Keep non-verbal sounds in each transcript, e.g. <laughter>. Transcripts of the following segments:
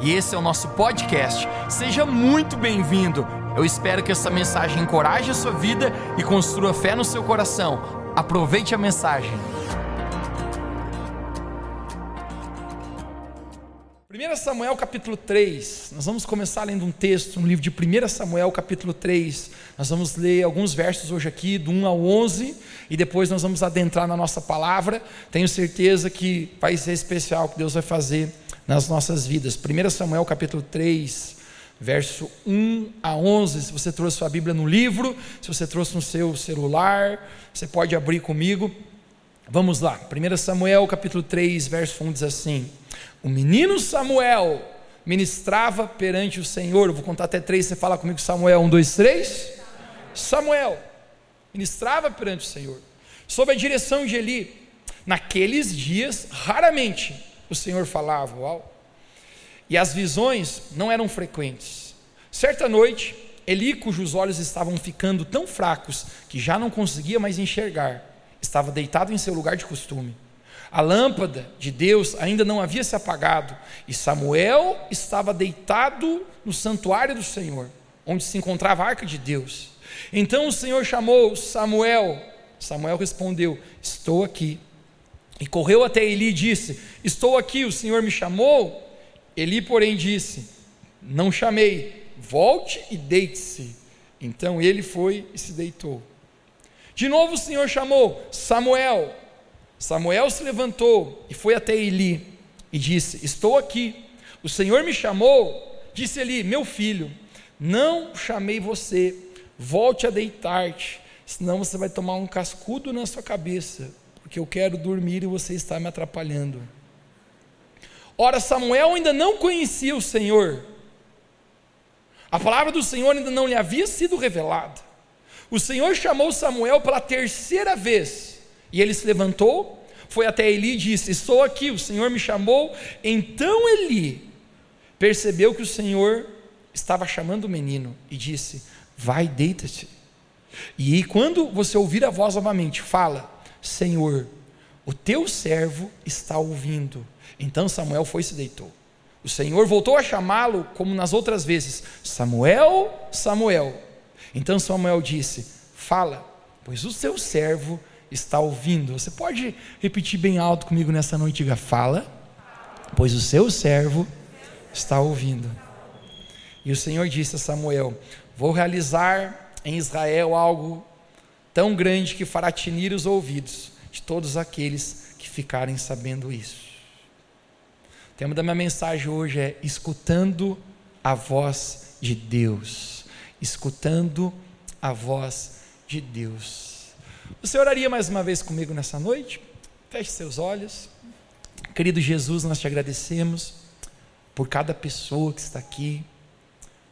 e esse é o nosso podcast. Seja muito bem-vindo. Eu espero que essa mensagem encoraje a sua vida e construa fé no seu coração. Aproveite a mensagem. 1 Samuel capítulo 3, nós vamos começar lendo um texto no livro de 1 Samuel capítulo 3. Nós vamos ler alguns versos hoje aqui, do 1 ao 11, e depois nós vamos adentrar na nossa palavra. Tenho certeza que vai ser especial o que Deus vai fazer nas nossas vidas. 1 Samuel capítulo 3, verso 1 a 11. Se você trouxe sua Bíblia no livro, se você trouxe no seu celular, você pode abrir comigo. Vamos lá. 1 Samuel capítulo 3, verso 1 diz assim: O menino Samuel ministrava perante o Senhor. Eu vou contar até três, você fala comigo, Samuel, um, dois, três. Samuel ministrava perante o Senhor, sob a direção de Eli. Naqueles dias, raramente o Senhor falava, uau. E as visões não eram frequentes. Certa noite, Eli, cujos olhos estavam ficando tão fracos que já não conseguia mais enxergar, estava deitado em seu lugar de costume. A lâmpada de Deus ainda não havia se apagado, e Samuel estava deitado no santuário do Senhor, onde se encontrava a arca de Deus. Então o Senhor chamou Samuel. Samuel respondeu: Estou aqui. E correu até Eli e disse: Estou aqui, o Senhor me chamou. Eli, porém, disse: Não chamei, volte e deite-se. Então ele foi e se deitou. De novo o Senhor chamou Samuel. Samuel se levantou e foi até Eli e disse: Estou aqui. O Senhor me chamou. Disse Eli: Meu filho, não chamei você. Volte a deitar-te, senão você vai tomar um cascudo na sua cabeça porque eu quero dormir e você está me atrapalhando. Ora, Samuel ainda não conhecia o Senhor, a palavra do Senhor ainda não lhe havia sido revelada. O Senhor chamou Samuel pela terceira vez, e ele se levantou, foi até Eli e disse: Estou aqui, o Senhor me chamou. Então Eli percebeu que o Senhor estava chamando o menino e disse: Vai, deita-te. E quando você ouvir a voz novamente, fala: Senhor, o teu servo está ouvindo. Então Samuel foi e se deitou. O Senhor voltou a chamá-lo como nas outras vezes: Samuel, Samuel. Então Samuel disse: Fala, pois o teu servo está ouvindo. Você pode repetir bem alto comigo nessa noite? Diga: Fala, pois o seu servo está ouvindo. E o Senhor disse a Samuel: Vou realizar em Israel algo tão grande que fará tinir os ouvidos de todos aqueles que ficarem sabendo isso. O tema da minha mensagem hoje é escutando a voz de Deus. Escutando a voz de Deus. Você oraria mais uma vez comigo nessa noite? Feche seus olhos. Querido Jesus, nós te agradecemos por cada pessoa que está aqui.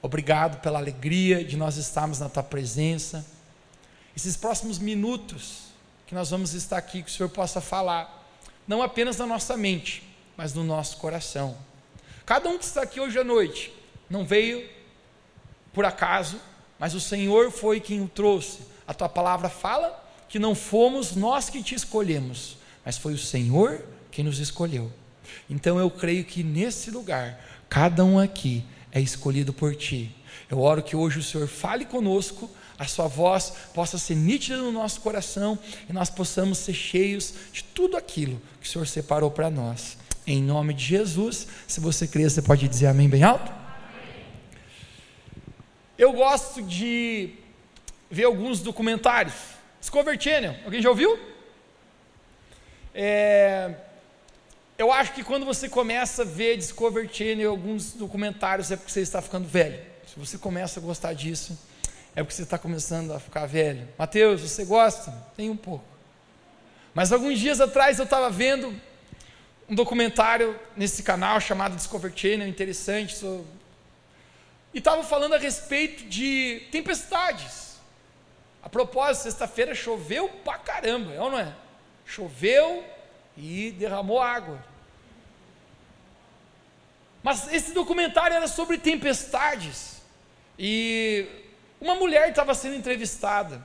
Obrigado pela alegria de nós estarmos na tua presença esses próximos minutos que nós vamos estar aqui, que o Senhor possa falar, não apenas na nossa mente, mas no nosso coração. Cada um que está aqui hoje à noite não veio por acaso, mas o Senhor foi quem o trouxe. A tua palavra fala que não fomos nós que te escolhemos, mas foi o Senhor quem nos escolheu. Então eu creio que nesse lugar, cada um aqui é escolhido por ti. Eu oro que hoje o Senhor fale conosco a sua voz possa ser nítida no nosso coração e nós possamos ser cheios de tudo aquilo que o Senhor separou para nós. Em nome de Jesus, se você crê, você pode dizer amém bem alto? Eu gosto de ver alguns documentários. Discovery Channel, alguém já ouviu? É, eu acho que quando você começa a ver Discovery Channel alguns documentários é porque você está ficando velho. Se você começa a gostar disso, é porque você está começando a ficar velho. Mateus, você gosta? Tem um pouco. Mas alguns dias atrás eu estava vendo um documentário nesse canal chamado Discovery Channel, interessante. E estava falando a respeito de tempestades. A propósito, sexta-feira choveu pra caramba, é ou não é? Choveu e derramou água. Mas esse documentário era sobre tempestades. E uma mulher estava sendo entrevistada.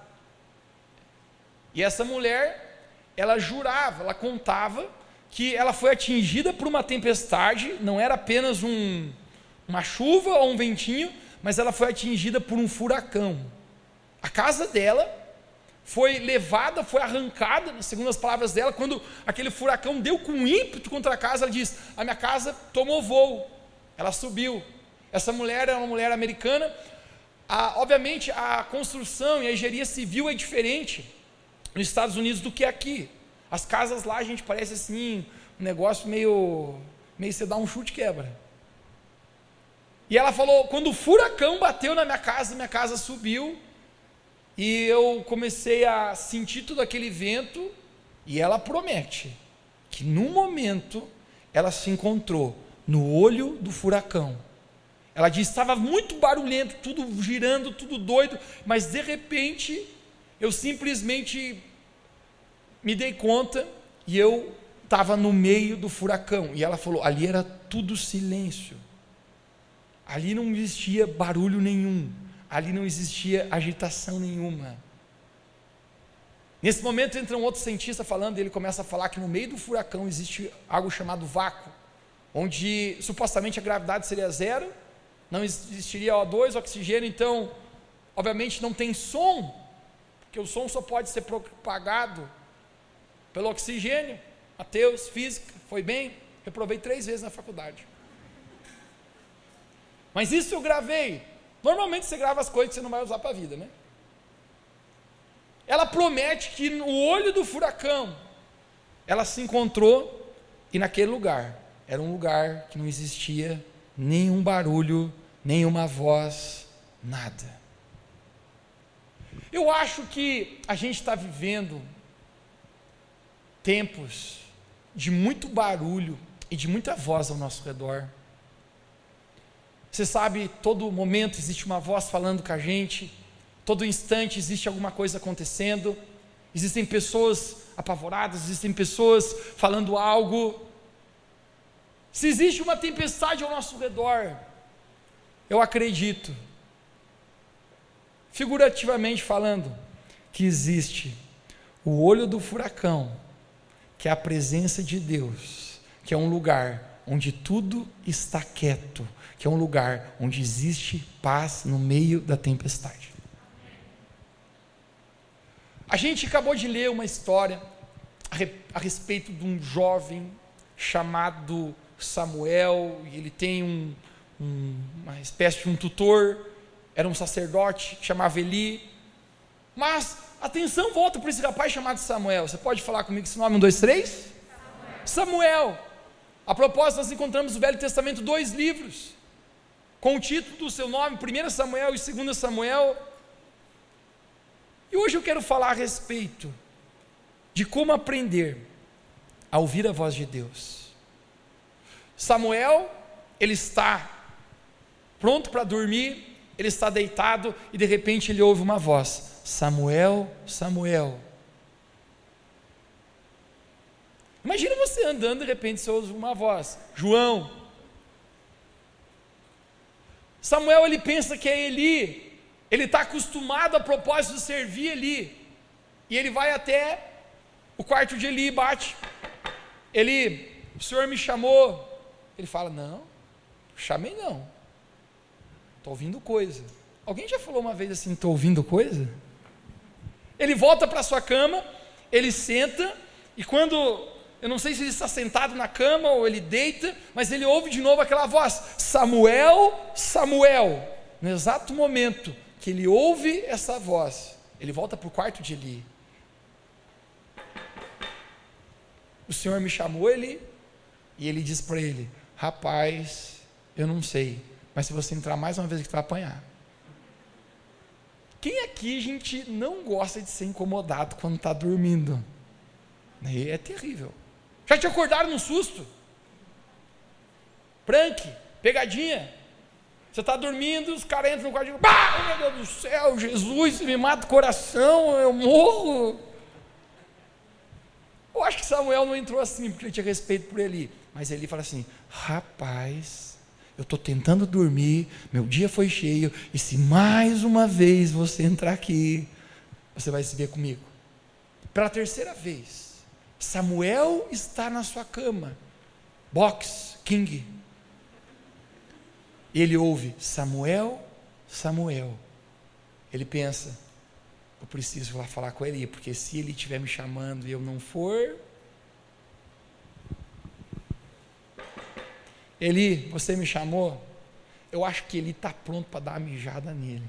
E essa mulher, ela jurava, ela contava que ela foi atingida por uma tempestade, não era apenas um, uma chuva ou um ventinho, mas ela foi atingida por um furacão. A casa dela foi levada, foi arrancada, segundo as palavras dela, quando aquele furacão deu com ímpeto contra a casa, ela diz: A minha casa tomou voo, ela subiu. Essa mulher era uma mulher americana. A, obviamente, a construção e a engenharia civil é diferente nos Estados Unidos do que aqui. As casas lá, a gente parece assim, um negócio meio. meio você dá um chute quebra. E ela falou: quando o furacão bateu na minha casa, minha casa subiu, e eu comecei a sentir todo aquele vento, e ela promete que no momento ela se encontrou no olho do furacão. Ela disse: estava muito barulhento, tudo girando, tudo doido, mas de repente eu simplesmente me dei conta e eu estava no meio do furacão. E ela falou: ali era tudo silêncio. Ali não existia barulho nenhum. Ali não existia agitação nenhuma. Nesse momento entra um outro cientista falando, e ele começa a falar que no meio do furacão existe algo chamado vácuo, onde supostamente a gravidade seria zero, não existiria O2, oxigênio, então, obviamente não tem som, porque o som só pode ser propagado pelo oxigênio. Mateus, física, foi bem, reprovei três vezes na faculdade. Mas isso eu gravei. Normalmente você grava as coisas que você não vai usar para a vida, né? Ela promete que no olho do furacão, ela se encontrou e naquele lugar, era um lugar que não existia nenhum barulho, nenhuma voz, nada. Eu acho que a gente está vivendo tempos de muito barulho e de muita voz ao nosso redor. Você sabe, todo momento existe uma voz falando com a gente, todo instante existe alguma coisa acontecendo, existem pessoas apavoradas, existem pessoas falando algo. Se existe uma tempestade ao nosso redor, eu acredito, figurativamente falando, que existe o olho do furacão que é a presença de Deus, que é um lugar onde tudo está quieto, que é um lugar onde existe paz no meio da tempestade. A gente acabou de ler uma história a respeito de um jovem chamado Samuel, e ele tem um, um, uma espécie de um tutor, era um sacerdote, chamava Eli, mas Atenção, volta para esse rapaz chamado Samuel. Você pode falar comigo esse nome? Um, dois, três? Samuel. Samuel. A propósito, nós encontramos no Velho Testamento dois livros, com o título do seu nome, 1 Samuel e 2 Samuel. E hoje eu quero falar a respeito de como aprender a ouvir a voz de Deus. Samuel, ele está pronto para dormir, ele está deitado e de repente ele ouve uma voz: Samuel, Samuel. Imagina você andando, de repente você ouve uma voz: João. Samuel ele pensa que é Eli, ele está acostumado a propósito de servir Eli, e ele vai até o quarto de Eli e bate. Eli, o senhor me chamou. Ele fala: Não, chamei não, estou ouvindo coisa. Alguém já falou uma vez assim: Estou ouvindo coisa? Ele volta para sua cama, ele senta, e quando, eu não sei se ele está sentado na cama ou ele deita, mas ele ouve de novo aquela voz: Samuel, Samuel. No exato momento que ele ouve essa voz, ele volta para o quarto de Eli. O Senhor me chamou ele, e ele diz para ele: Rapaz, eu não sei, mas se você entrar mais uma vez que tu vai apanhar. Quem aqui gente não gosta de ser incomodado quando está dormindo? É terrível. Já te acordaram no susto? Prank, pegadinha. Você está dormindo, os caras entram no quarto e dizem, bah, meu Deus do céu, Jesus, me mata o coração, eu morro. Eu acho que Samuel não entrou assim, porque ele tinha respeito por ele. Mas ele fala assim: rapaz, eu estou tentando dormir, meu dia foi cheio, e se mais uma vez você entrar aqui, você vai se ver comigo. Pela terceira vez, Samuel está na sua cama, box, king. Ele ouve Samuel, Samuel. Ele pensa, eu preciso lá falar com ele, porque se ele estiver me chamando e eu não for, Eli, você me chamou? Eu acho que ele está pronto para dar uma mijada nele.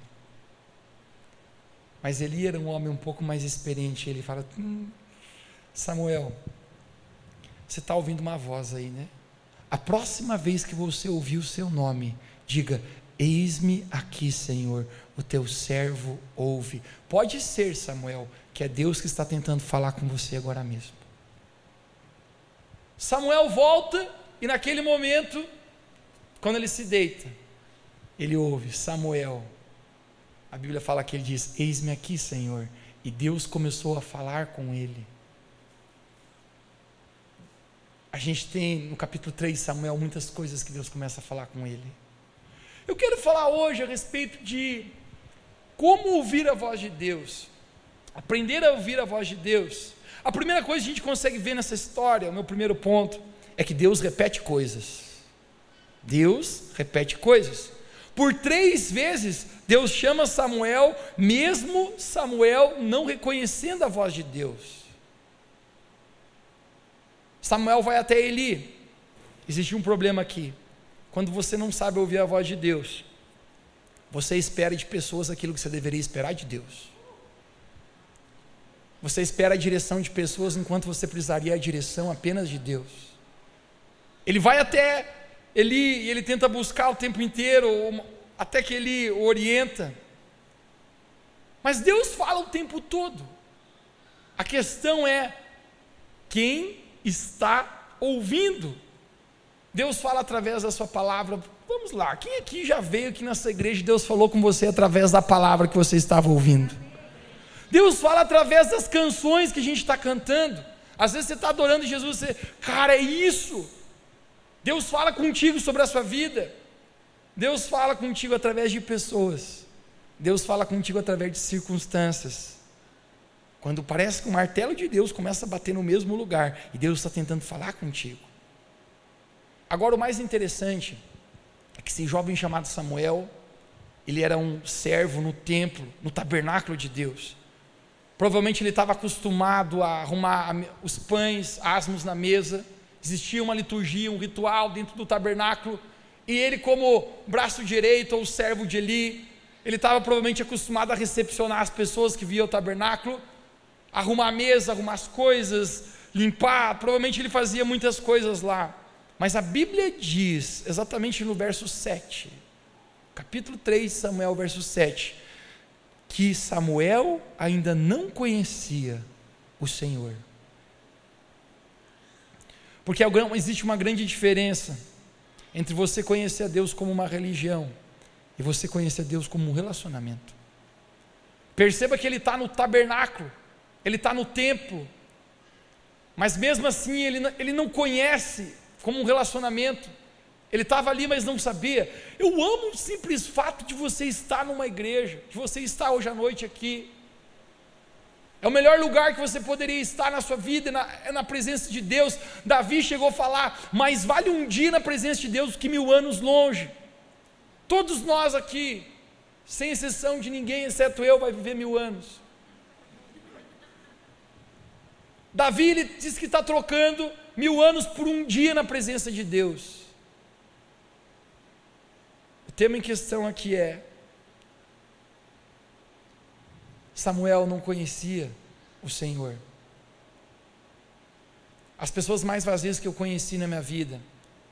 Mas Eli era um homem um pouco mais experiente. Ele fala: hum, Samuel, você está ouvindo uma voz aí, né? A próxima vez que você ouvir o seu nome, diga: Eis-me aqui, Senhor, o teu servo ouve. Pode ser, Samuel, que é Deus que está tentando falar com você agora mesmo. Samuel volta e naquele momento, quando ele se deita, ele ouve Samuel. A Bíblia fala que ele diz: Eis-me aqui, Senhor. E Deus começou a falar com ele. A gente tem no capítulo 3 de Samuel muitas coisas que Deus começa a falar com ele. Eu quero falar hoje a respeito de como ouvir a voz de Deus. Aprender a ouvir a voz de Deus. A primeira coisa que a gente consegue ver nessa história, o meu primeiro ponto, é que Deus repete coisas. Deus repete coisas. Por três vezes, Deus chama Samuel, mesmo Samuel não reconhecendo a voz de Deus. Samuel vai até Eli. Existe um problema aqui. Quando você não sabe ouvir a voz de Deus, você espera de pessoas aquilo que você deveria esperar de Deus. Você espera a direção de pessoas enquanto você precisaria a direção apenas de Deus. Ele vai até Eli e ele tenta buscar o tempo inteiro, até que ele orienta. Mas Deus fala o tempo todo. A questão é quem está ouvindo. Deus fala através da sua palavra. Vamos lá, quem aqui já veio aqui nessa igreja e Deus falou com você através da palavra que você estava ouvindo? Deus fala através das canções que a gente está cantando. Às vezes você está adorando Jesus, você, cara, é isso. Deus fala contigo sobre a sua vida. Deus fala contigo através de pessoas. Deus fala contigo através de circunstâncias. Quando parece que o martelo de Deus começa a bater no mesmo lugar e Deus está tentando falar contigo. Agora, o mais interessante é que esse jovem chamado Samuel, ele era um servo no templo, no tabernáculo de Deus. Provavelmente ele estava acostumado a arrumar os pães, asmos na mesa. Existia uma liturgia, um ritual dentro do tabernáculo. E ele, como braço direito ou servo de Eli, ele estava provavelmente acostumado a recepcionar as pessoas que viam o tabernáculo arrumar a mesa, arrumar as coisas, limpar. Provavelmente ele fazia muitas coisas lá. Mas a Bíblia diz, exatamente no verso 7, capítulo 3 de Samuel, verso 7, que Samuel ainda não conhecia o Senhor. Porque existe uma grande diferença entre você conhecer a Deus como uma religião e você conhecer a Deus como um relacionamento. Perceba que ele está no tabernáculo, ele está no templo, mas mesmo assim ele, ele não conhece como um relacionamento. Ele estava ali, mas não sabia. Eu amo o simples fato de você estar numa igreja, de você estar hoje à noite aqui. É o melhor lugar que você poderia estar na sua vida, na, é na presença de Deus. Davi chegou a falar: mais vale um dia na presença de Deus que mil anos longe. Todos nós aqui, sem exceção de ninguém, exceto eu, vai viver mil anos. Davi ele diz que está trocando mil anos por um dia na presença de Deus. O tema em questão aqui é: Samuel não conhecia o Senhor. As pessoas mais vazias que eu conheci na minha vida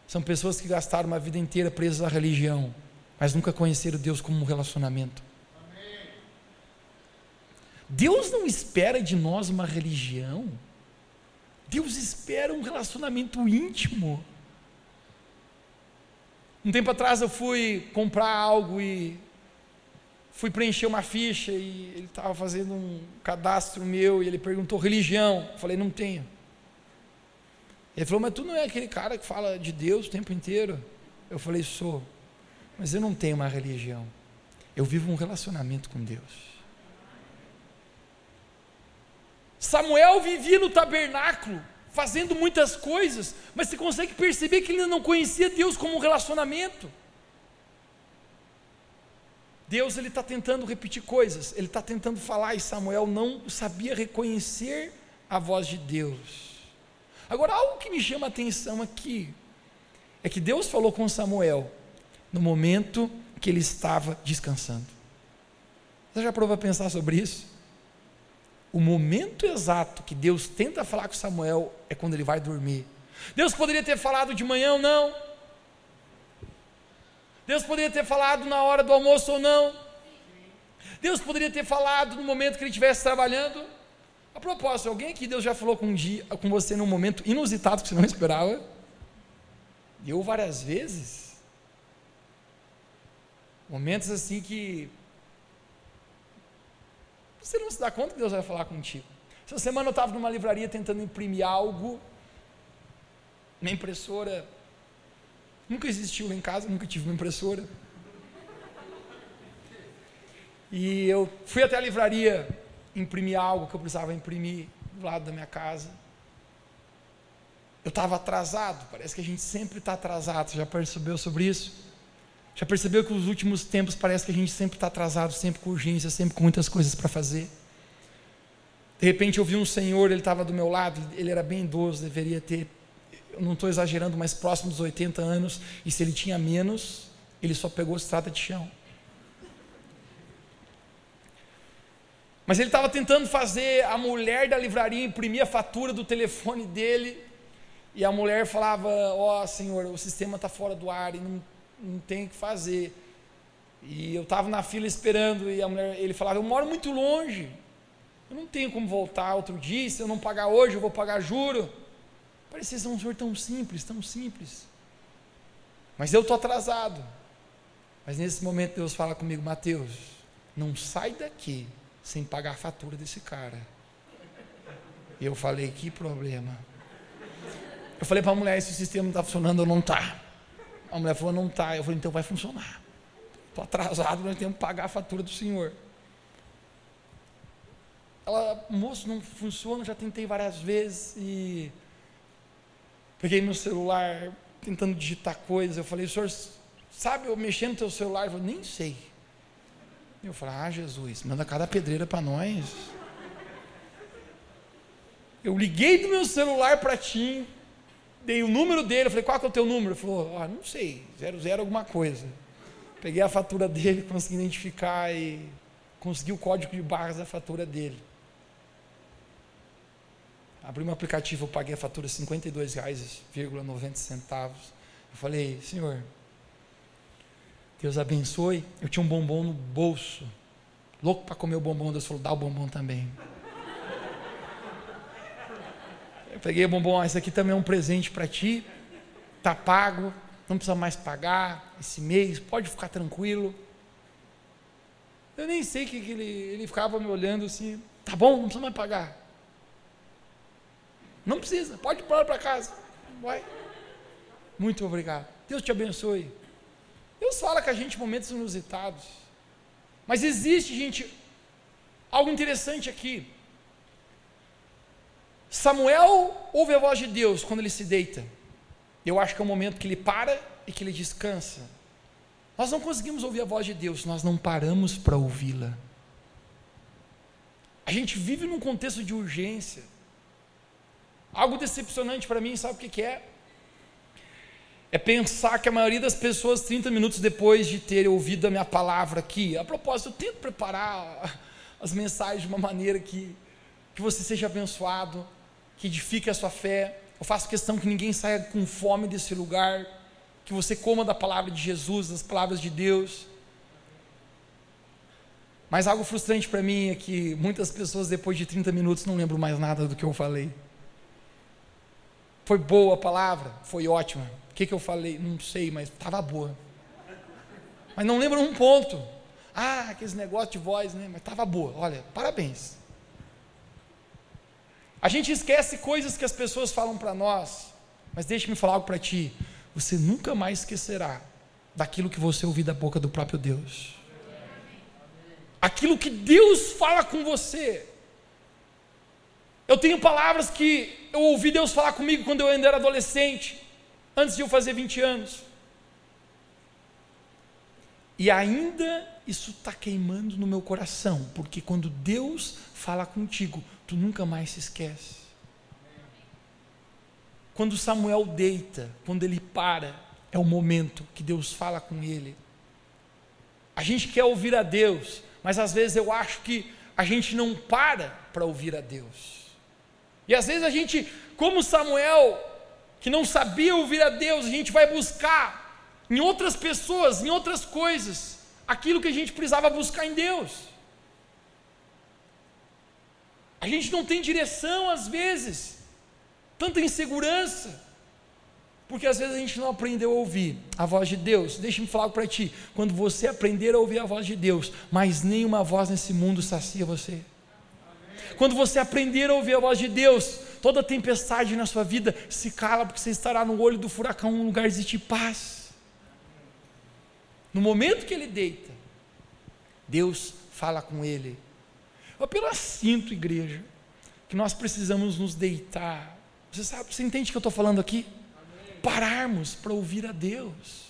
são pessoas que gastaram uma vida inteira presas à religião, mas nunca conheceram Deus como um relacionamento. Deus não espera de nós uma religião. Deus espera um relacionamento íntimo. Um tempo atrás eu fui comprar algo e fui preencher uma ficha e ele estava fazendo um cadastro meu e ele perguntou religião. Eu falei, não tenho. Ele falou, mas tu não é aquele cara que fala de Deus o tempo inteiro? Eu falei, sou. Mas eu não tenho uma religião. Eu vivo um relacionamento com Deus. Samuel vivia no tabernáculo, fazendo muitas coisas, mas você consegue perceber que ele não conhecia Deus como um relacionamento. Deus ele está tentando repetir coisas, ele está tentando falar e Samuel não sabia reconhecer a voz de Deus. Agora, algo que me chama a atenção aqui é que Deus falou com Samuel no momento que ele estava descansando. Você já provou a pensar sobre isso? O momento exato que Deus tenta falar com Samuel é quando ele vai dormir. Deus poderia ter falado de manhã ou não. Deus poderia ter falado na hora do almoço ou não. Deus poderia ter falado no momento que ele estivesse trabalhando. A propósito, alguém aqui Deus já falou com, um dia, com você num momento inusitado que você não esperava? Eu várias vezes. Momentos assim que você não se dá conta que Deus vai falar contigo. Essa semana eu estava numa livraria tentando imprimir algo. Minha impressora nunca existiu lá em casa, nunca tive uma impressora. E eu fui até a livraria imprimir algo que eu precisava imprimir do lado da minha casa. Eu estava atrasado, parece que a gente sempre está atrasado, você já percebeu sobre isso? Já percebeu que nos últimos tempos parece que a gente sempre está atrasado, sempre com urgência, sempre com muitas coisas para fazer? De repente eu vi um senhor, ele estava do meu lado, ele era bem idoso, deveria ter, eu não estou exagerando, mas próximo dos 80 anos, e se ele tinha menos, ele só pegou estrada de chão. Mas ele estava tentando fazer a mulher da livraria imprimir a fatura do telefone dele. E a mulher falava: Ó oh, senhor, o sistema está fora do ar e não, não tem o que fazer. E eu estava na fila esperando. E a mulher, ele falava: Eu moro muito longe. Eu não tenho como voltar outro dia. Se eu não pagar hoje, eu vou pagar juro. Parecia ser um senhor tão simples, tão simples. Mas eu estou atrasado. Mas nesse momento Deus fala comigo: Mateus, não sai daqui sem pagar a fatura desse cara. E eu falei, que problema. Eu falei para a mulher, esse sistema não está funcionando ou não está. A mulher falou, não está. Eu falei, então vai funcionar. Estou atrasado, nós temos que pagar a fatura do senhor. Ela, moço, não funciona, já tentei várias vezes e peguei meu celular tentando digitar coisas. Eu falei, senhor, sabe eu mexendo no teu celular? Eu falei, nem sei. Eu falei, ah, Jesus, manda cada pedreira para nós. Eu liguei do meu celular para ti, dei o número dele, falei, qual é o teu número? Ele falou, ah, não sei, zero zero alguma coisa. Peguei a fatura dele, <laughs> consegui identificar e consegui o código de barras da fatura dele. Abri um aplicativo, eu paguei a fatura R$ 52,90. Eu falei, senhor, Deus abençoe. Eu tinha um bombom no bolso. Louco para comer o bombom. Deus falou: dá o bombom também. Peguei o bombom. Ah, esse aqui também é um presente para ti. Está pago. Não precisa mais pagar esse mês. Pode ficar tranquilo. Eu nem sei que, que ele, ele ficava me olhando assim. Tá bom, não precisa mais pagar. Não precisa. Pode ir para casa. Vai. Muito obrigado. Deus te abençoe. Deus fala com a gente momentos inusitados. Mas existe, gente, algo interessante aqui. Samuel ouve a voz de Deus quando ele se deita. Eu acho que é o momento que ele para e que ele descansa. Nós não conseguimos ouvir a voz de Deus, nós não paramos para ouvi-la. A gente vive num contexto de urgência. Algo decepcionante para mim, sabe o que, que é? é pensar que a maioria das pessoas, 30 minutos depois de ter ouvido a minha palavra aqui, a propósito, eu tento preparar as mensagens de uma maneira que, que você seja abençoado, que edifique a sua fé. Eu faço questão que ninguém saia com fome desse lugar, que você coma da palavra de Jesus, das palavras de Deus. Mas algo frustrante para mim é que muitas pessoas, depois de 30 minutos, não lembram mais nada do que eu falei. Foi boa a palavra? Foi ótima que, que eu falei? Não sei, mas estava boa. Mas não lembro um ponto. Ah, aqueles negócios de voz, né? Mas estava boa. Olha, parabéns. A gente esquece coisas que as pessoas falam para nós. Mas deixe-me falar algo para ti. Você nunca mais esquecerá daquilo que você ouviu da boca do próprio Deus. Aquilo que Deus fala com você. Eu tenho palavras que eu ouvi Deus falar comigo quando eu ainda era adolescente, antes de eu fazer 20 anos. E ainda isso está queimando no meu coração, porque quando Deus fala contigo, tu nunca mais se esquece. Quando Samuel deita, quando ele para, é o momento que Deus fala com ele. A gente quer ouvir a Deus, mas às vezes eu acho que a gente não para para ouvir a Deus. E às vezes a gente, como Samuel, que não sabia ouvir a Deus, a gente vai buscar em outras pessoas, em outras coisas, aquilo que a gente precisava buscar em Deus. A gente não tem direção às vezes, tanta insegurança, porque às vezes a gente não aprendeu a ouvir a voz de Deus. Deixa-me falar para ti: quando você aprender a ouvir a voz de Deus, mas nenhuma voz nesse mundo sacia você. Quando você aprender a ouvir a voz de Deus, toda tempestade na sua vida se cala, porque você estará no olho do furacão, um lugar de paz. No momento que ele deita, Deus fala com ele. Apenas sinto, igreja, que nós precisamos nos deitar. Você sabe, você entende o que eu estou falando aqui? Amém. Pararmos para ouvir a Deus.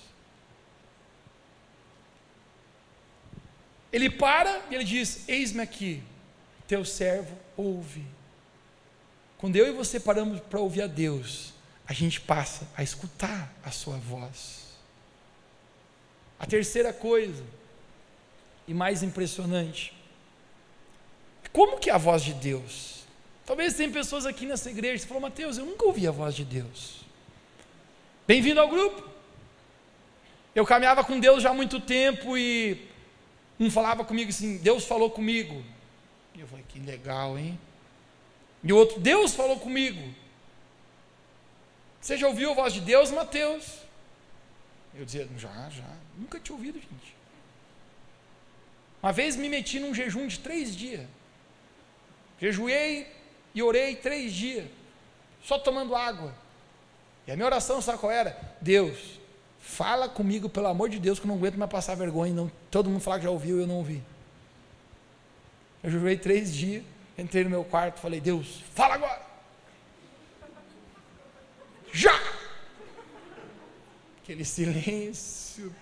Ele para e ele diz: Eis-me aqui, teu servo ouve. Quando eu e você paramos para ouvir a Deus, a gente passa a escutar a sua voz. A terceira coisa, e mais impressionante, como que é a voz de Deus? Talvez tem pessoas aqui nessa igreja que falam, Mateus, eu nunca ouvi a voz de Deus. Bem-vindo ao grupo. Eu caminhava com Deus já há muito tempo e um falava comigo assim, Deus falou comigo. E eu falei, que legal, hein? E o outro, Deus falou comigo. Você já ouviu a voz de Deus, Mateus? Eu dizia, já, já. Nunca tinha ouvido, gente. Uma vez me meti num jejum de três dias. Jejuei e orei três dias. Só tomando água. E a minha oração, sabe qual era? Deus, fala comigo, pelo amor de Deus, que eu não aguento mais passar vergonha. Não, todo mundo fala que já ouviu e eu não ouvi. Eu jurei três dias, entrei no meu quarto, falei, Deus, fala agora. Já! Aquele silêncio.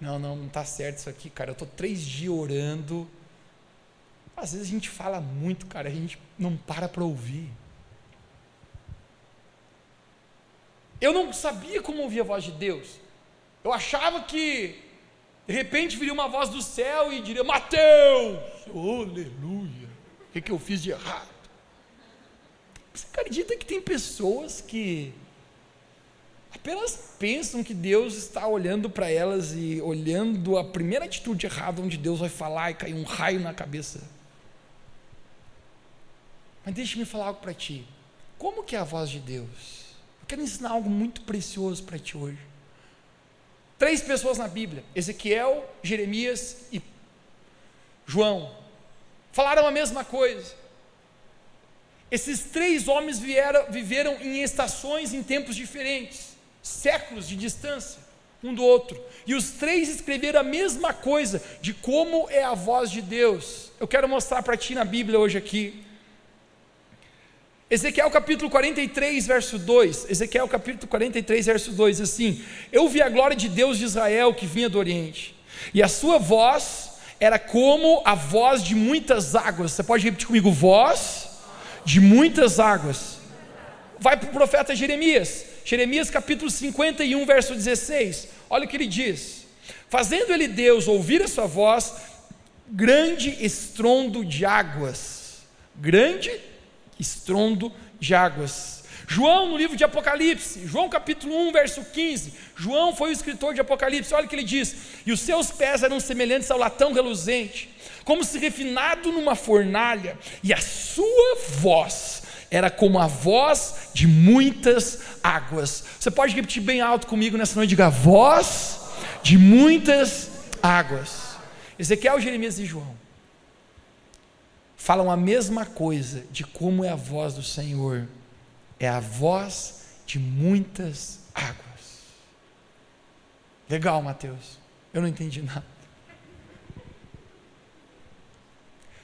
Não, não, não está certo isso aqui, cara. Eu estou três dias orando. Às vezes a gente fala muito, cara, a gente não para para ouvir. Eu não sabia como ouvir a voz de Deus. Eu achava que de repente viria uma voz do céu e diria: Mateus, aleluia, o que, que eu fiz de errado? Você acredita que tem pessoas que apenas pensam que Deus está olhando para elas e olhando a primeira atitude errada, onde Deus vai falar e cair um raio na cabeça? Mas deixa-me falar algo para ti. Como que é a voz de Deus? Eu quero ensinar algo muito precioso para ti hoje. Três pessoas na Bíblia: Ezequiel, Jeremias e João. Falaram a mesma coisa. Esses três homens vieram, viveram em estações, em tempos diferentes, séculos de distância um do outro. E os três escreveram a mesma coisa de como é a voz de Deus. Eu quero mostrar para ti na Bíblia hoje aqui. Ezequiel capítulo 43, verso 2. Ezequiel capítulo 43, verso 2, assim: Eu vi a glória de Deus de Israel que vinha do Oriente, e a sua voz era como a voz de muitas águas. Você pode repetir comigo: voz de muitas águas. Vai para o profeta Jeremias, Jeremias capítulo 51, verso 16. Olha o que ele diz: Fazendo ele Deus ouvir a sua voz, grande estrondo de águas, grande estrondo de águas. João, no livro de Apocalipse, João capítulo 1, verso 15. João foi o escritor de Apocalipse, olha o que ele diz: E os seus pés eram semelhantes ao latão reluzente, como se refinado numa fornalha, e a sua voz era como a voz de muitas águas. Você pode repetir bem alto comigo nessa noite, diga: voz de muitas águas. Ezequiel, Jeremias e João falam a mesma coisa de como é a voz do Senhor. É a voz de muitas águas. Legal, Mateus. Eu não entendi nada.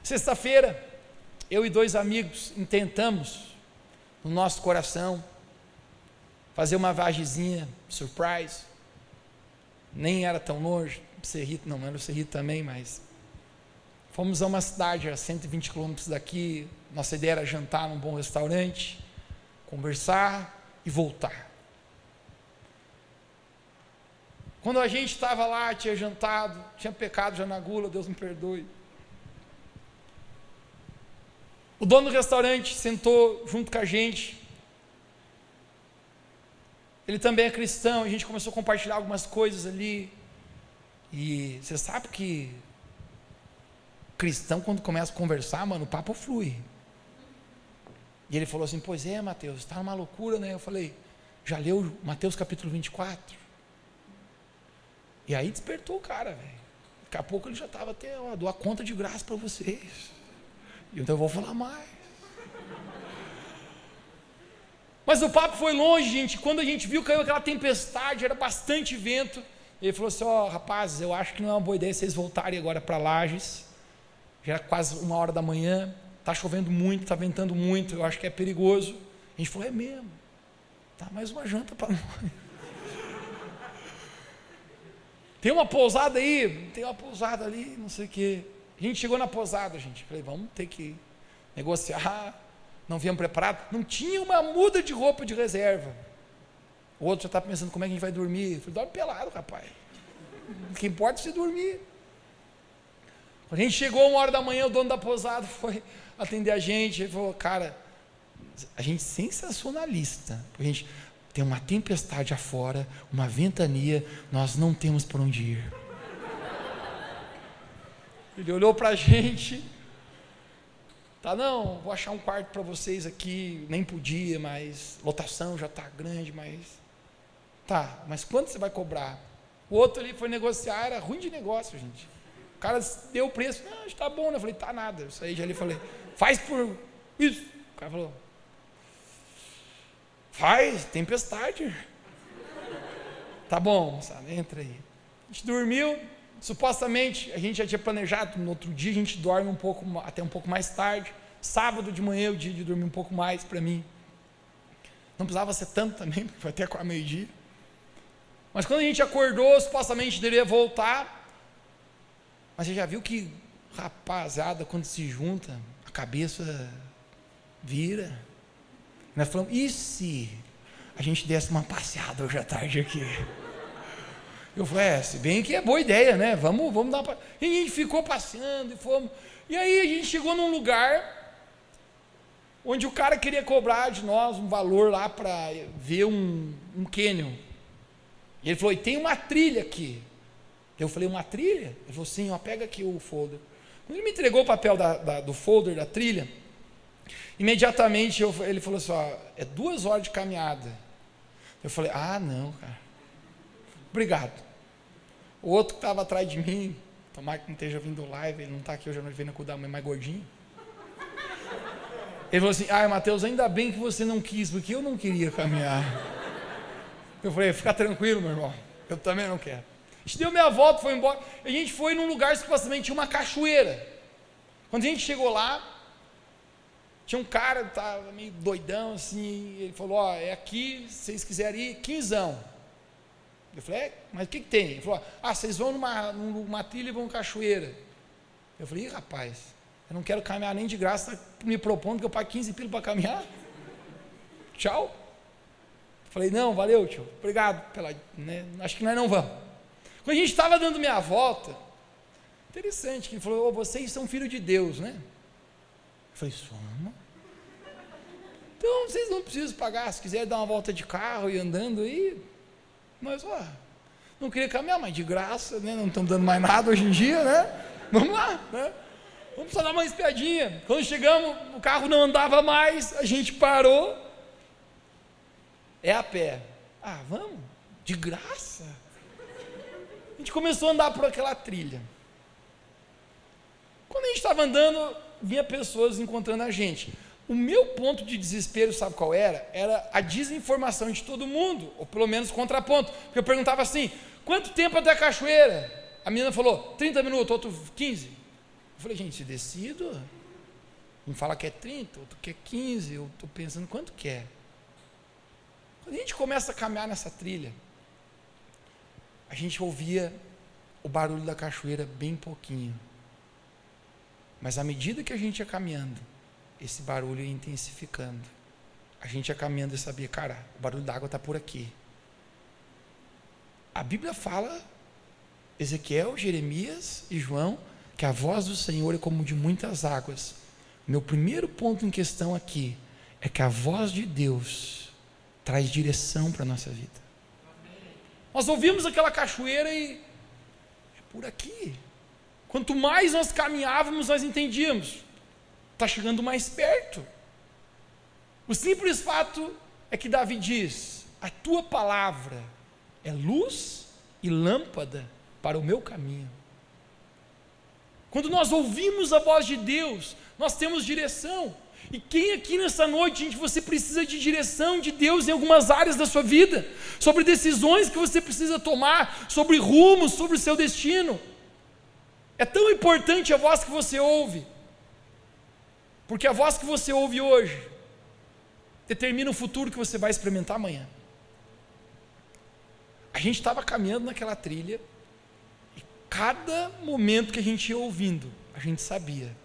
Sexta-feira, eu e dois amigos intentamos, no nosso coração, fazer uma vagezinha, surprise. Nem era tão longe, Serrito, não, era o Serrito também, mas fomos a uma cidade a 120 quilômetros daqui. Nossa ideia era jantar num bom restaurante, conversar e voltar. Quando a gente estava lá, tinha jantado, tinha pecado já na gula, Deus me perdoe. O dono do restaurante sentou junto com a gente. Ele também é cristão, a gente começou a compartilhar algumas coisas ali. E você sabe que cristão, quando começa a conversar, mano, o papo flui. E ele falou assim: Pois é, Mateus, está numa loucura, né? Eu falei: Já leu Mateus capítulo 24? E aí despertou o cara, velho. Daqui a pouco ele já estava até, ó, dou a conta de graça para vocês. Então eu vou falar mais. Mas o papo foi longe, gente. Quando a gente viu, caiu aquela tempestade, era bastante vento. Ele falou assim: Ó, oh, rapazes, eu acho que não é uma boa ideia vocês voltarem agora para Lages. Já era quase uma hora da manhã, está chovendo muito, está ventando muito, eu acho que é perigoso. A gente falou: É mesmo, tá mais uma janta para nós. <laughs> Tem uma pousada aí, tem uma pousada ali, não sei o quê. A gente chegou na pousada, gente. Falei, vamos ter que negociar. Não viemos preparados. Não tinha uma muda de roupa de reserva. O outro já está pensando como é que a gente vai dormir. falei, dorme pelado, rapaz. O que importa é você dormir. Quando a gente chegou uma hora da manhã, o dono da pousada foi atender a gente. Ele falou, cara, a gente sensacionalista. A gente, tem uma tempestade afora, uma ventania, nós não temos por onde ir. Ele olhou para a gente, tá, não, vou achar um quarto para vocês aqui, nem podia, mas lotação já está grande, mas tá, mas quanto você vai cobrar? O outro ali foi negociar, era ruim de negócio, gente. Cara deu o preço, não, está bom, né? Eu falei, tá nada. Eu saí já ali falei, faz por isso. O cara falou, Faz, tempestade. Tá bom, moçada, entra aí. A gente dormiu, supostamente a gente já tinha planejado, no outro dia a gente dorme um pouco, até um pouco mais tarde. Sábado de manhã é o dia de dormir um pouco mais para mim. Não precisava ser tanto também, <laughs> porque foi até a meio-dia. Mas quando a gente acordou, supostamente deveria voltar. Mas você já viu que, rapaziada, quando se junta, a cabeça vira. Nós falamos, e se a gente desse uma passeada hoje à tarde aqui? Eu falei, é, se bem que é boa ideia, né? Vamos, vamos dar uma... E a gente ficou passeando e fomos. E aí a gente chegou num lugar onde o cara queria cobrar de nós um valor lá para ver um, um canyon. E ele falou, e tem uma trilha aqui. Eu falei, uma trilha? Ele falou, sim, ó, pega aqui o folder. Quando ele me entregou o papel da, da, do folder da trilha, Imediatamente eu, ele falou assim: ó, é duas horas de caminhada. Eu falei: ah, não, cara. Obrigado. O outro que estava atrás de mim, tomara que não esteja vindo live, ele não está aqui hoje, não veio cuidar, mas mais gordinho. Ele falou assim: ai, Mateus, ainda bem que você não quis, porque eu não queria caminhar. Eu falei: fica tranquilo, meu irmão, eu também não quero. A gente deu meia volta, foi embora. A gente foi num lugar supostamente tinha uma cachoeira. Quando a gente chegou lá, tinha um cara, estava meio doidão assim, ele falou, ó, é aqui, se vocês quiserem ir, quinzão. Eu falei, é, mas o que, que tem? Ele falou, ah, vocês vão numa, numa trilha e vão cachoeira. Eu falei, rapaz, eu não quero caminhar nem de graça, tá me propondo que eu pague 15 pilos para caminhar. Tchau. Eu falei, não, valeu, tio, obrigado pela, né, acho que nós não vamos. Quando a gente estava dando minha volta, interessante, que ele falou, oh, vocês são filhos de Deus, né? Eu falei, somos. Então vocês não precisam pagar, se quiser dar uma volta de carro e andando aí, mas ó, não queria caminhar, mas de graça, né? Não estamos dando mais nada hoje em dia, né? Vamos lá, né? Vamos só dar uma espiadinha. Quando chegamos, o carro não andava mais, a gente parou. É a pé. Ah, vamos? De graça? Gente começou a andar por aquela trilha. Quando a gente estava andando, vinha pessoas encontrando a gente. O meu ponto de desespero, sabe qual era? Era a desinformação de todo mundo, ou pelo menos contraponto. Porque eu perguntava assim: quanto tempo até a cachoeira? A menina falou: 30 minutos, outro 15. Eu falei: gente, se decido. Um fala que é 30, outro que é 15, eu estou pensando quanto que é. Quando a gente começa a caminhar nessa trilha, a gente ouvia o barulho da cachoeira bem pouquinho. Mas à medida que a gente ia caminhando, esse barulho ia intensificando. A gente ia caminhando e sabia, cara, o barulho da água está por aqui. A Bíblia fala, Ezequiel, Jeremias e João, que a voz do Senhor é como de muitas águas. Meu primeiro ponto em questão aqui é que a voz de Deus traz direção para a nossa vida. Nós ouvimos aquela cachoeira e é por aqui. Quanto mais nós caminhávamos, nós entendíamos. Está chegando mais perto. O simples fato é que Davi diz: A tua palavra é luz e lâmpada para o meu caminho. Quando nós ouvimos a voz de Deus, nós temos direção. E quem aqui nessa noite, gente, você precisa de direção de Deus em algumas áreas da sua vida, sobre decisões que você precisa tomar, sobre rumos, sobre o seu destino. É tão importante a voz que você ouve, porque a voz que você ouve hoje determina o futuro que você vai experimentar amanhã. A gente estava caminhando naquela trilha, e cada momento que a gente ia ouvindo, a gente sabia,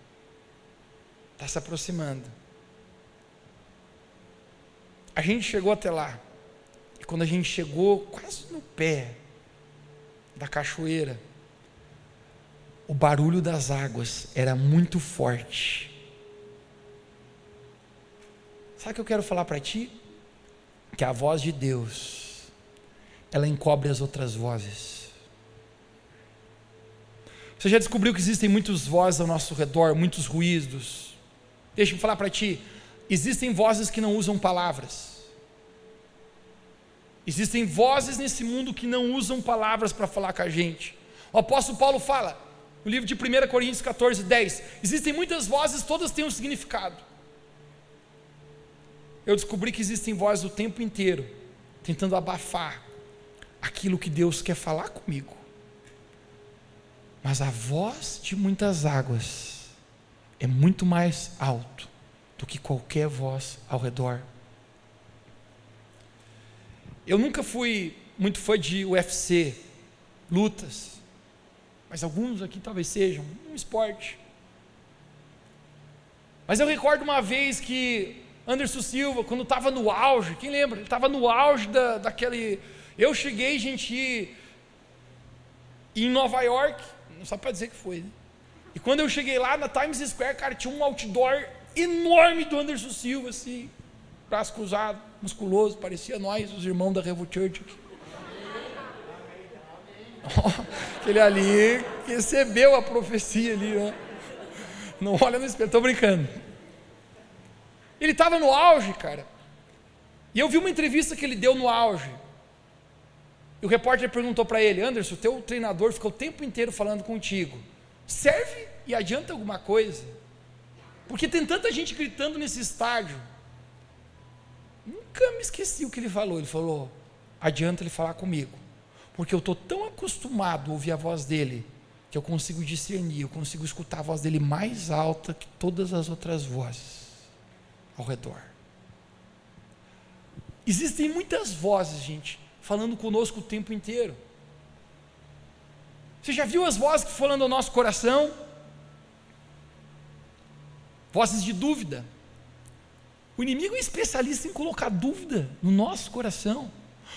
está se aproximando. A gente chegou até lá, e quando a gente chegou quase no pé da cachoeira, o barulho das águas era muito forte. Sabe o que eu quero falar para ti? Que a voz de Deus, ela encobre as outras vozes. Você já descobriu que existem muitas vozes ao nosso redor, muitos ruídos. Deixa eu falar para ti, existem vozes que não usam palavras. Existem vozes nesse mundo que não usam palavras para falar com a gente. O apóstolo Paulo fala: no livro de 1 Coríntios 14, 10. Existem muitas vozes, todas têm um significado. Eu descobri que existem vozes o tempo inteiro, tentando abafar aquilo que Deus quer falar comigo. Mas a voz de muitas águas é muito mais alto do que qualquer voz ao redor. Eu nunca fui muito fã de UFC, lutas mas alguns aqui talvez sejam, um esporte. Mas eu recordo uma vez que Anderson Silva, quando estava no auge, quem lembra? Ele estava no auge da, daquele. Eu cheguei, gente, em Nova York, não só para dizer que foi, né? E quando eu cheguei lá na Times Square, cara, tinha um outdoor enorme do Anderson Silva, assim, braço cruzado, musculoso, parecia nós, os irmãos da Revo Church aqui. <laughs> Aquele ali recebeu a profecia ali, né? Não olha no espelho, estou brincando. Ele estava no auge, cara. E eu vi uma entrevista que ele deu no auge. E o repórter perguntou para ele: Anderson, teu treinador ficou o tempo inteiro falando contigo. Serve e adianta alguma coisa? Porque tem tanta gente gritando nesse estádio. Nunca me esqueci o que ele falou. Ele falou: adianta ele falar comigo porque eu estou tão acostumado a ouvir a voz dele, que eu consigo discernir, eu consigo escutar a voz dele mais alta que todas as outras vozes ao redor. Existem muitas vozes, gente, falando conosco o tempo inteiro. Você já viu as vozes que falando ao nosso coração? Vozes de dúvida. O inimigo é especialista em colocar dúvida no nosso coração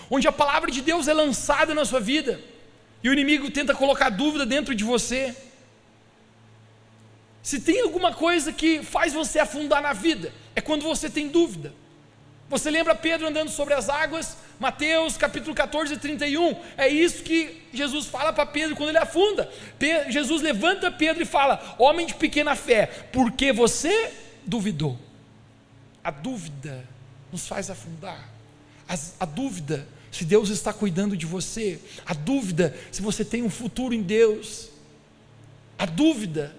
onde a palavra de Deus é lançada na sua vida, e o inimigo tenta colocar dúvida dentro de você. Se tem alguma coisa que faz você afundar na vida, é quando você tem dúvida. Você lembra Pedro andando sobre as águas? Mateus capítulo 14, 31. É isso que Jesus fala para Pedro quando ele afunda. Jesus levanta Pedro e fala: Homem de pequena fé, porque você duvidou. A dúvida nos faz afundar a, dúvida se Deus está cuidando de você, a dúvida se você tem um futuro em Deus, a dúvida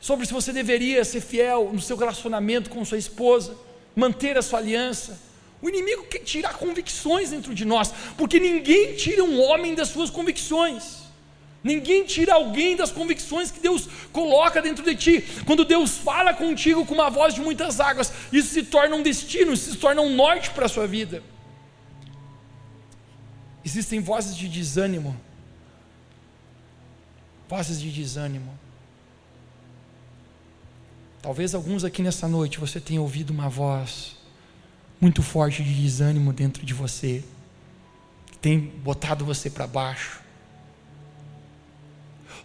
sobre se você deveria ser fiel no seu relacionamento com sua esposa, manter a sua aliança. O inimigo quer tirar convicções dentro de nós, porque ninguém tira um homem das suas convicções. Ninguém tira alguém das convicções que Deus coloca dentro de ti. Quando Deus fala contigo com uma voz de muitas águas, isso se torna um destino, isso se torna um norte para a sua vida. Existem vozes de desânimo. Vozes de desânimo. Talvez alguns aqui nessa noite você tenha ouvido uma voz muito forte de desânimo dentro de você, que tem botado você para baixo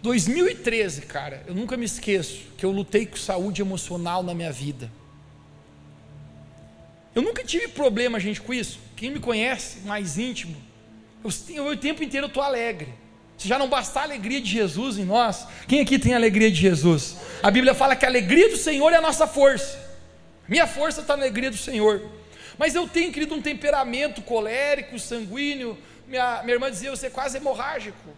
2013, cara, eu nunca me esqueço que eu lutei com saúde emocional na minha vida. Eu nunca tive problema, gente, com isso. Quem me conhece mais íntimo, eu, eu o tempo inteiro estou alegre. Se já não bastar a alegria de Jesus em nós, quem aqui tem a alegria de Jesus? A Bíblia fala que a alegria do Senhor é a nossa força. Minha força está na alegria do Senhor. Mas eu tenho, querido, um temperamento colérico, sanguíneo. Minha, minha irmã dizia, você é quase hemorrágico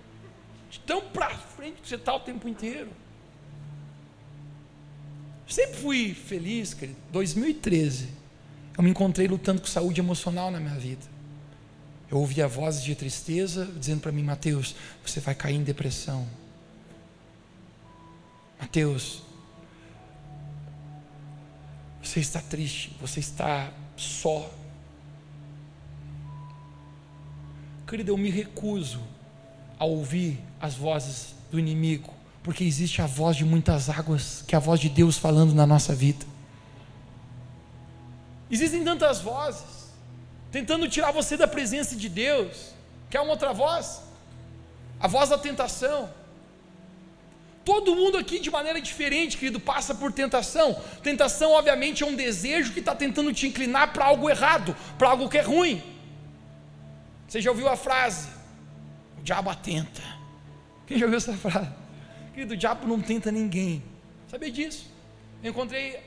de tão para frente que você está o tempo inteiro. Sempre fui feliz, querido. 2013, eu me encontrei lutando com saúde emocional na minha vida. Eu ouvia vozes de tristeza dizendo para mim, Mateus, você vai cair em depressão. Mateus, você está triste, você está só. Querido, eu me recuso a ouvir as vozes do inimigo, porque existe a voz de muitas águas, que é a voz de Deus falando na nossa vida. Existem tantas vozes tentando tirar você da presença de Deus. Quer uma outra voz? A voz da tentação. Todo mundo aqui, de maneira diferente, querido, passa por tentação. Tentação, obviamente, é um desejo que está tentando te inclinar para algo errado, para algo que é ruim. Você já ouviu a frase? O diabo atenta. Quem já ouviu essa frase? Querido, o diabo não tenta ninguém. Sabia disso? Eu encontrei,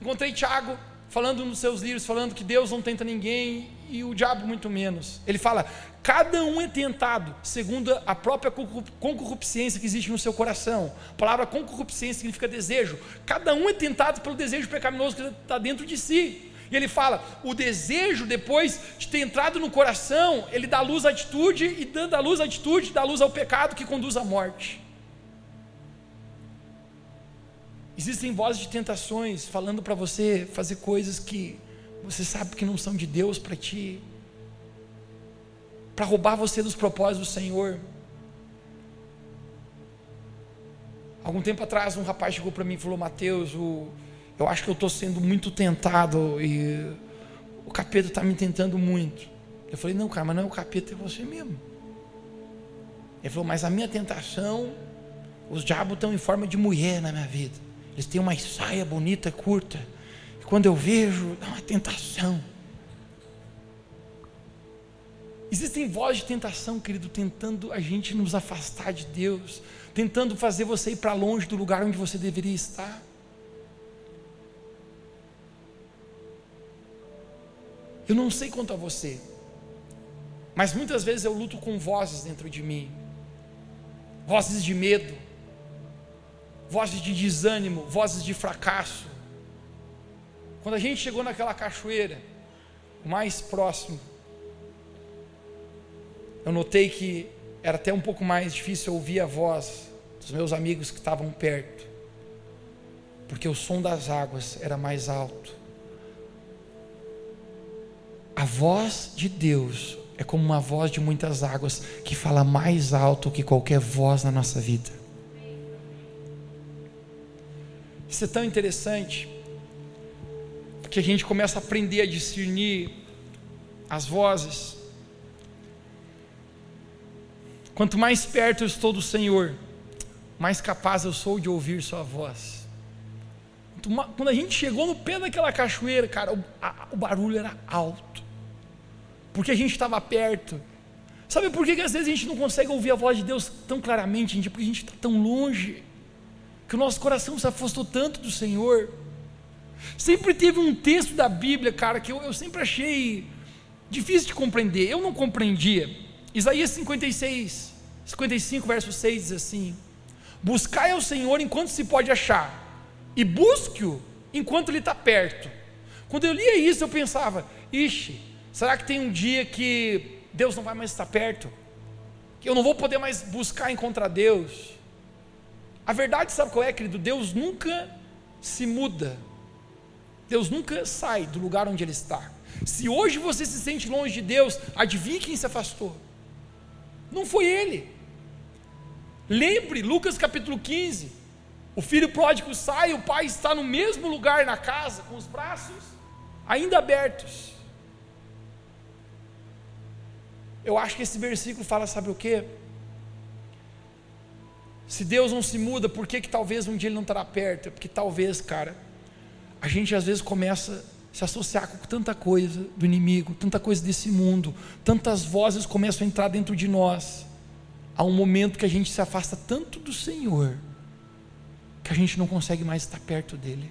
encontrei Tiago falando nos seus livros, falando que Deus não tenta ninguém e o diabo muito menos. Ele fala: cada um é tentado segundo a própria concupiscência que existe no seu coração. A palavra concupiscência significa desejo. Cada um é tentado pelo desejo pecaminoso que está dentro de si. E ele fala: o desejo, depois de ter entrado no coração, ele dá luz à atitude, e dando a luz à atitude, dá luz ao pecado que conduz à morte. Existem vozes de tentações falando para você fazer coisas que você sabe que não são de Deus para ti, para roubar você dos propósitos do Senhor. Algum tempo atrás, um rapaz chegou para mim e falou: Mateus, o eu acho que eu estou sendo muito tentado e o capeta está me tentando muito. Eu falei, não, cara, mas não é o capeta, é você mesmo. Ele falou, mas a minha tentação, os diabos estão em forma de mulher na minha vida. Eles têm uma saia bonita, curta. E quando eu vejo, é uma tentação. Existem vozes de tentação, querido, tentando a gente nos afastar de Deus, tentando fazer você ir para longe do lugar onde você deveria estar. Eu não sei quanto a você, mas muitas vezes eu luto com vozes dentro de mim vozes de medo, vozes de desânimo, vozes de fracasso. Quando a gente chegou naquela cachoeira, mais próximo, eu notei que era até um pouco mais difícil ouvir a voz dos meus amigos que estavam perto, porque o som das águas era mais alto. A voz de Deus é como uma voz de muitas águas que fala mais alto que qualquer voz na nossa vida. Isso é tão interessante, porque a gente começa a aprender a discernir as vozes. Quanto mais perto eu estou do Senhor, mais capaz eu sou de ouvir Sua voz. Quando a gente chegou no pé daquela cachoeira, cara, o, a, o barulho era alto porque a gente estava perto. Sabe por que, que às vezes a gente não consegue ouvir a voz de Deus tão claramente? Porque a gente está tão longe, que o nosso coração se afastou tanto do Senhor. Sempre teve um texto da Bíblia, cara, que eu, eu sempre achei difícil de compreender. Eu não compreendia. Isaías 56, 55, verso 6 diz assim: Buscai ao Senhor enquanto se pode achar, e busque-o enquanto ele está perto. Quando eu lia isso, eu pensava, ixi, Será que tem um dia que Deus não vai mais estar perto? que eu não vou poder mais buscar encontrar Deus. A verdade, sabe qual é, querido? Deus nunca se muda. Deus nunca sai do lugar onde Ele está. Se hoje você se sente longe de Deus, adivinhe quem se afastou. Não foi Ele. Lembre, Lucas capítulo 15. O filho pródigo sai, o pai está no mesmo lugar na casa, com os braços ainda abertos. Eu acho que esse versículo fala, sabe o que? Se Deus não se muda, por que, que talvez um dia Ele não estará perto? É porque talvez, cara, a gente às vezes começa a se associar com tanta coisa do inimigo, tanta coisa desse mundo, tantas vozes começam a entrar dentro de nós. Há um momento que a gente se afasta tanto do Senhor, que a gente não consegue mais estar perto dEle.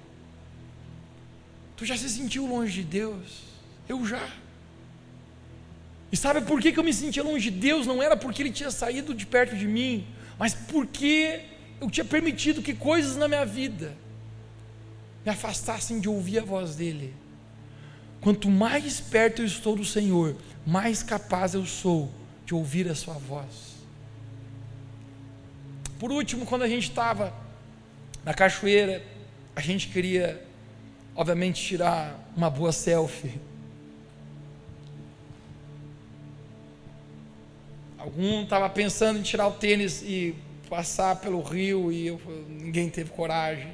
Tu já se sentiu longe de Deus? Eu já. E sabe por que, que eu me sentia longe de Deus? Não era porque Ele tinha saído de perto de mim, mas porque eu tinha permitido que coisas na minha vida me afastassem de ouvir a voz dEle. Quanto mais perto eu estou do Senhor, mais capaz eu sou de ouvir a Sua voz. Por último, quando a gente estava na cachoeira, a gente queria, obviamente, tirar uma boa selfie. Algum estava pensando em tirar o tênis e passar pelo rio e eu, ninguém teve coragem.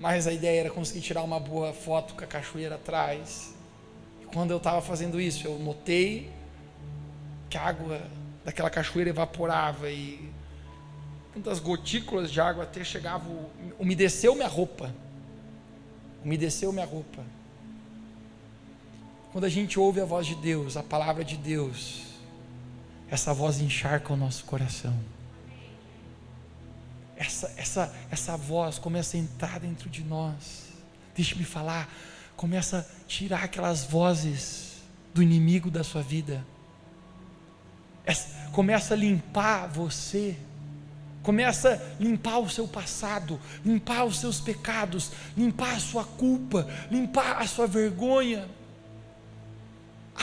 Mas a ideia era conseguir tirar uma boa foto com a cachoeira atrás. E quando eu estava fazendo isso, eu notei que a água daquela cachoeira evaporava e tantas gotículas de água até chegava, umedeceu minha roupa. Umedeceu minha roupa. Quando a gente ouve a voz de Deus, a palavra de Deus, essa voz encharca o nosso coração. Essa, essa, essa voz começa a entrar dentro de nós. Deixe-me falar, começa a tirar aquelas vozes do inimigo da sua vida. Essa, começa a limpar você Começa a limpar o seu passado, limpar os seus pecados, limpar a sua culpa, limpar a sua vergonha.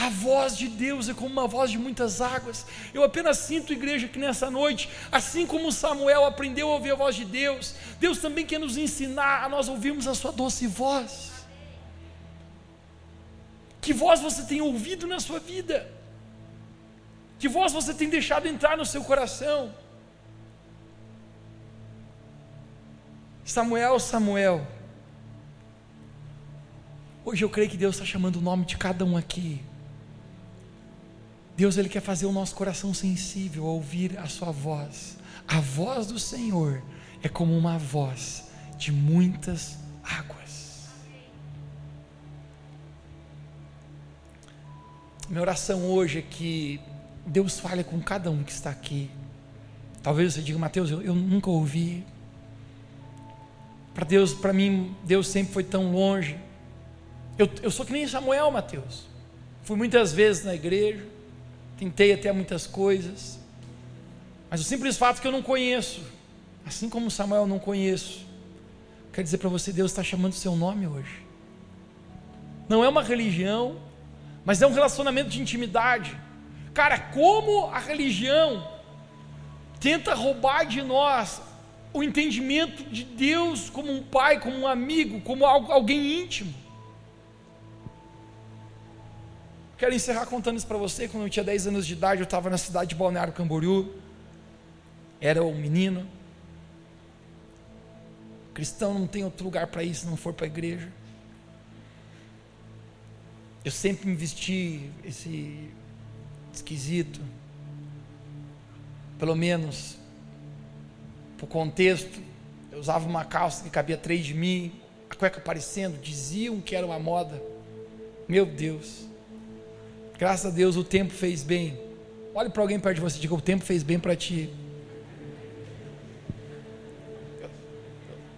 A voz de Deus é como uma voz de muitas águas. Eu apenas sinto, igreja, que nessa noite, assim como Samuel aprendeu a ouvir a voz de Deus, Deus também quer nos ensinar a nós ouvirmos a sua doce voz. Que voz você tem ouvido na sua vida? Que voz você tem deixado entrar no seu coração? Samuel, Samuel. Hoje eu creio que Deus está chamando o nome de cada um aqui. Deus ele quer fazer o nosso coração sensível a ouvir a sua voz. A voz do Senhor é como uma voz de muitas águas. Minha oração hoje é que Deus fale com cada um que está aqui. Talvez você diga, Mateus, eu, eu nunca ouvi para Deus, para mim, Deus sempre foi tão longe. Eu, eu sou que nem Samuel, Mateus. Fui muitas vezes na igreja, tentei até muitas coisas, mas o simples fato que eu não conheço, assim como Samuel não conheço, quer dizer para você, Deus está chamando o seu nome hoje. Não é uma religião, mas é um relacionamento de intimidade. Cara, como a religião tenta roubar de nós o entendimento de Deus como um pai, como um amigo, como alguém íntimo. Quero encerrar contando isso para você. Quando eu tinha 10 anos de idade, eu estava na cidade de Balneário Camboriú. Era um menino. cristão não tem outro lugar para ir se não for para a igreja. Eu sempre me vesti esse esquisito. Pelo menos para o contexto, eu usava uma calça que cabia três de mim, a cueca aparecendo, diziam que era uma moda. Meu Deus, graças a Deus o tempo fez bem. Olhe para alguém perto de você e diga: o tempo fez bem para ti.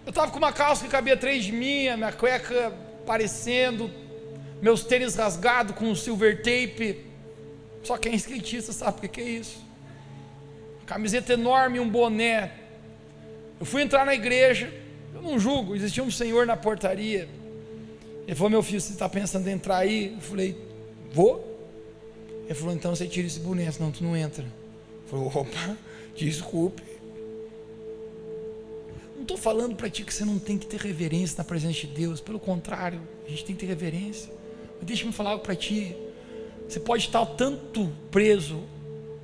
Eu estava com uma calça que cabia três de mim, a minha cueca aparecendo, meus tênis rasgados com silver tape. Só quem é skatista sabe o que é isso. Camiseta enorme, um boné, eu fui entrar na igreja, eu não julgo, existia um senhor na portaria. Ele falou: Meu filho, você está pensando em entrar aí? Eu falei: Vou. Ele falou: Então você tira esse boné, senão tu não entra. Eu Falei, opa, <laughs> desculpe. Não estou falando para ti que você não tem que ter reverência na presença de Deus. Pelo contrário, a gente tem que ter reverência. Mas deixa-me falar algo para ti. Você pode estar tanto preso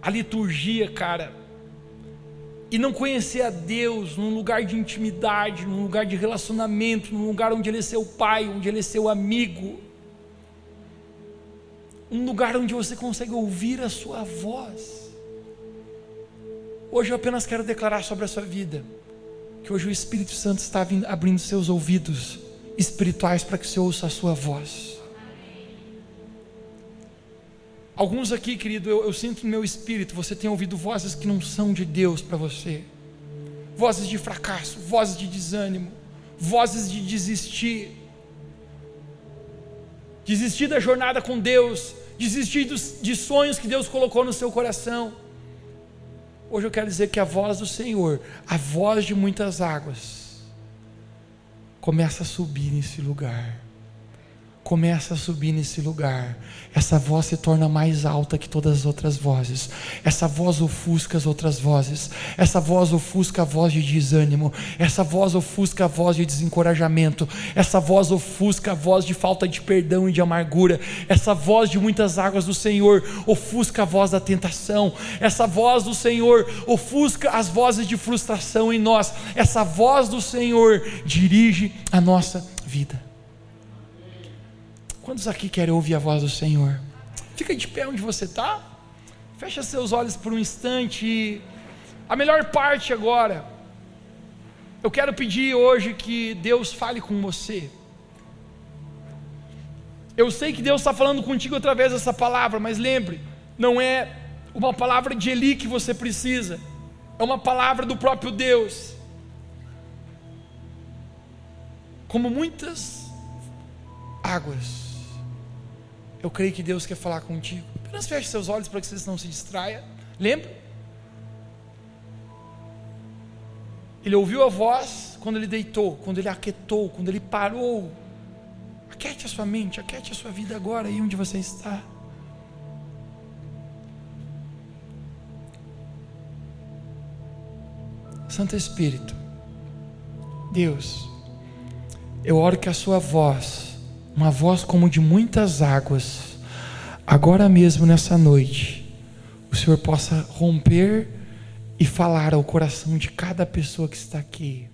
à liturgia, cara, e não conhecer a Deus num lugar de intimidade, num lugar de relacionamento, num lugar onde Ele é seu pai, onde Ele é seu amigo, um lugar onde você consegue ouvir a sua voz. Hoje eu apenas quero declarar sobre a sua vida que hoje o Espírito Santo está abrindo seus ouvidos espirituais para que você ouça a sua voz. Alguns aqui, querido, eu, eu, sinto no meu espírito, você tem ouvido vozes que não são de Deus para você, vozes de fracasso, vozes de desânimo, vozes de desistir, desistir da jornada com Deus, desistir dos, de sonhos que Deus colocou no seu coração. Hoje eu quero dizer que a voz do Senhor, a voz de muitas águas, começa a subir nesse lugar começa a subir nesse lugar. Essa voz se torna mais alta que todas as outras vozes. Essa voz ofusca as outras vozes. Essa voz ofusca a voz de desânimo. Essa voz ofusca a voz de desencorajamento. Essa voz ofusca a voz de falta de perdão e de amargura. Essa voz de muitas águas do Senhor ofusca a voz da tentação. Essa voz do Senhor ofusca as vozes de frustração em nós. Essa voz do Senhor dirige a nossa vida. Quantos aqui querem ouvir a voz do Senhor? Fica de pé onde você está. Fecha seus olhos por um instante. A melhor parte agora. Eu quero pedir hoje que Deus fale com você. Eu sei que Deus está falando contigo através dessa palavra, mas lembre, não é uma palavra de Eli que você precisa, é uma palavra do próprio Deus. Como muitas águas eu creio que Deus quer falar contigo. Apenas feche seus olhos para que você não se distraia. Lembra? Ele ouviu a voz quando ele deitou, quando ele aquietou, quando ele parou. Aquete a sua mente, aquete a sua vida agora, aí onde você está. Santo Espírito, Deus, eu oro que a sua voz uma voz como de muitas águas, agora mesmo nessa noite, o Senhor possa romper e falar ao coração de cada pessoa que está aqui.